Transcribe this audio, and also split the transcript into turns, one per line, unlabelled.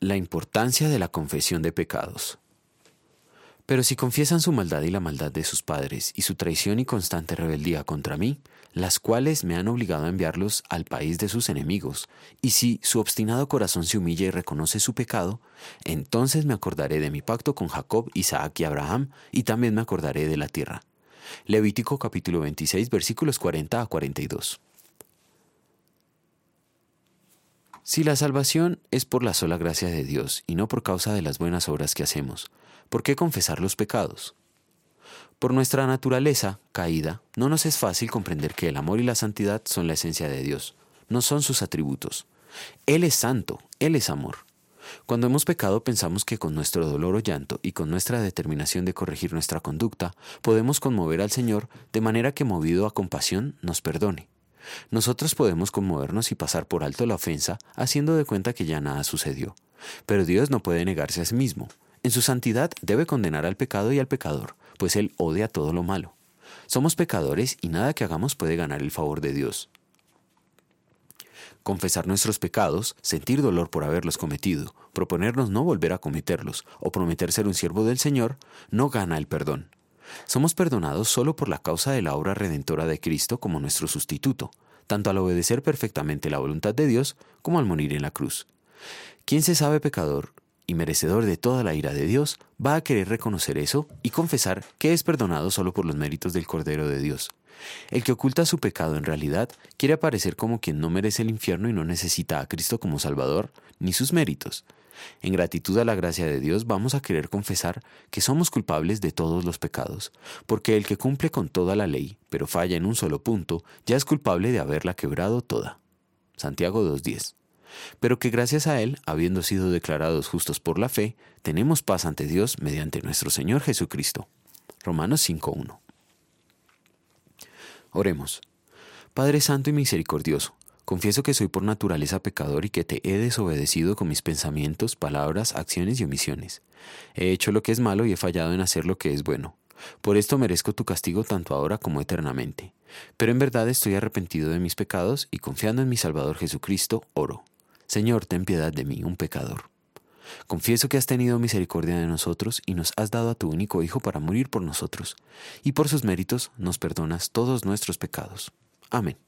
La importancia de la confesión de pecados. Pero si confiesan su maldad y la maldad de sus padres y su traición y constante rebeldía contra mí, las cuales me han obligado a enviarlos al país de sus enemigos, y si su obstinado corazón se humilla y reconoce su pecado, entonces me acordaré de mi pacto con Jacob, Isaac y Abraham, y también me acordaré de la tierra. Levítico capítulo 26 versículos 40 a 42. Si la salvación es por la sola gracia de Dios y no por causa de las buenas obras que hacemos, ¿por qué confesar los pecados? Por nuestra naturaleza caída, no nos es fácil comprender que el amor y la santidad son la esencia de Dios, no son sus atributos. Él es santo, Él es amor. Cuando hemos pecado pensamos que con nuestro dolor o llanto y con nuestra determinación de corregir nuestra conducta podemos conmover al Señor de manera que movido a compasión nos perdone. Nosotros podemos conmovernos y pasar por alto la ofensa haciendo de cuenta que ya nada sucedió. Pero Dios no puede negarse a sí mismo. En su santidad debe condenar al pecado y al pecador, pues Él odia todo lo malo. Somos pecadores y nada que hagamos puede ganar el favor de Dios. Confesar nuestros pecados, sentir dolor por haberlos cometido, proponernos no volver a cometerlos o prometer ser un siervo del Señor, no gana el perdón. Somos perdonados solo por la causa de la obra redentora de Cristo como nuestro sustituto, tanto al obedecer perfectamente la voluntad de Dios como al morir en la cruz. Quien se sabe pecador y merecedor de toda la ira de Dios va a querer reconocer eso y confesar que es perdonado solo por los méritos del Cordero de Dios. El que oculta su pecado en realidad quiere aparecer como quien no merece el infierno y no necesita a Cristo como Salvador ni sus méritos. En gratitud a la gracia de Dios vamos a querer confesar que somos culpables de todos los pecados, porque el que cumple con toda la ley, pero falla en un solo punto, ya es culpable de haberla quebrado toda. Santiago 2.10. Pero que gracias a Él, habiendo sido declarados justos por la fe, tenemos paz ante Dios mediante nuestro Señor Jesucristo. Romanos 5.1. Oremos. Padre Santo y Misericordioso, Confieso que soy por naturaleza pecador y que te he desobedecido con mis pensamientos, palabras, acciones y omisiones. He hecho lo que es malo y he fallado en hacer lo que es bueno. Por esto merezco tu castigo tanto ahora como eternamente. Pero en verdad estoy arrepentido de mis pecados y confiando en mi Salvador Jesucristo, oro. Señor, ten piedad de mí, un pecador. Confieso que has tenido misericordia de nosotros y nos has dado a tu único Hijo para morir por nosotros, y por sus méritos nos perdonas todos nuestros pecados. Amén.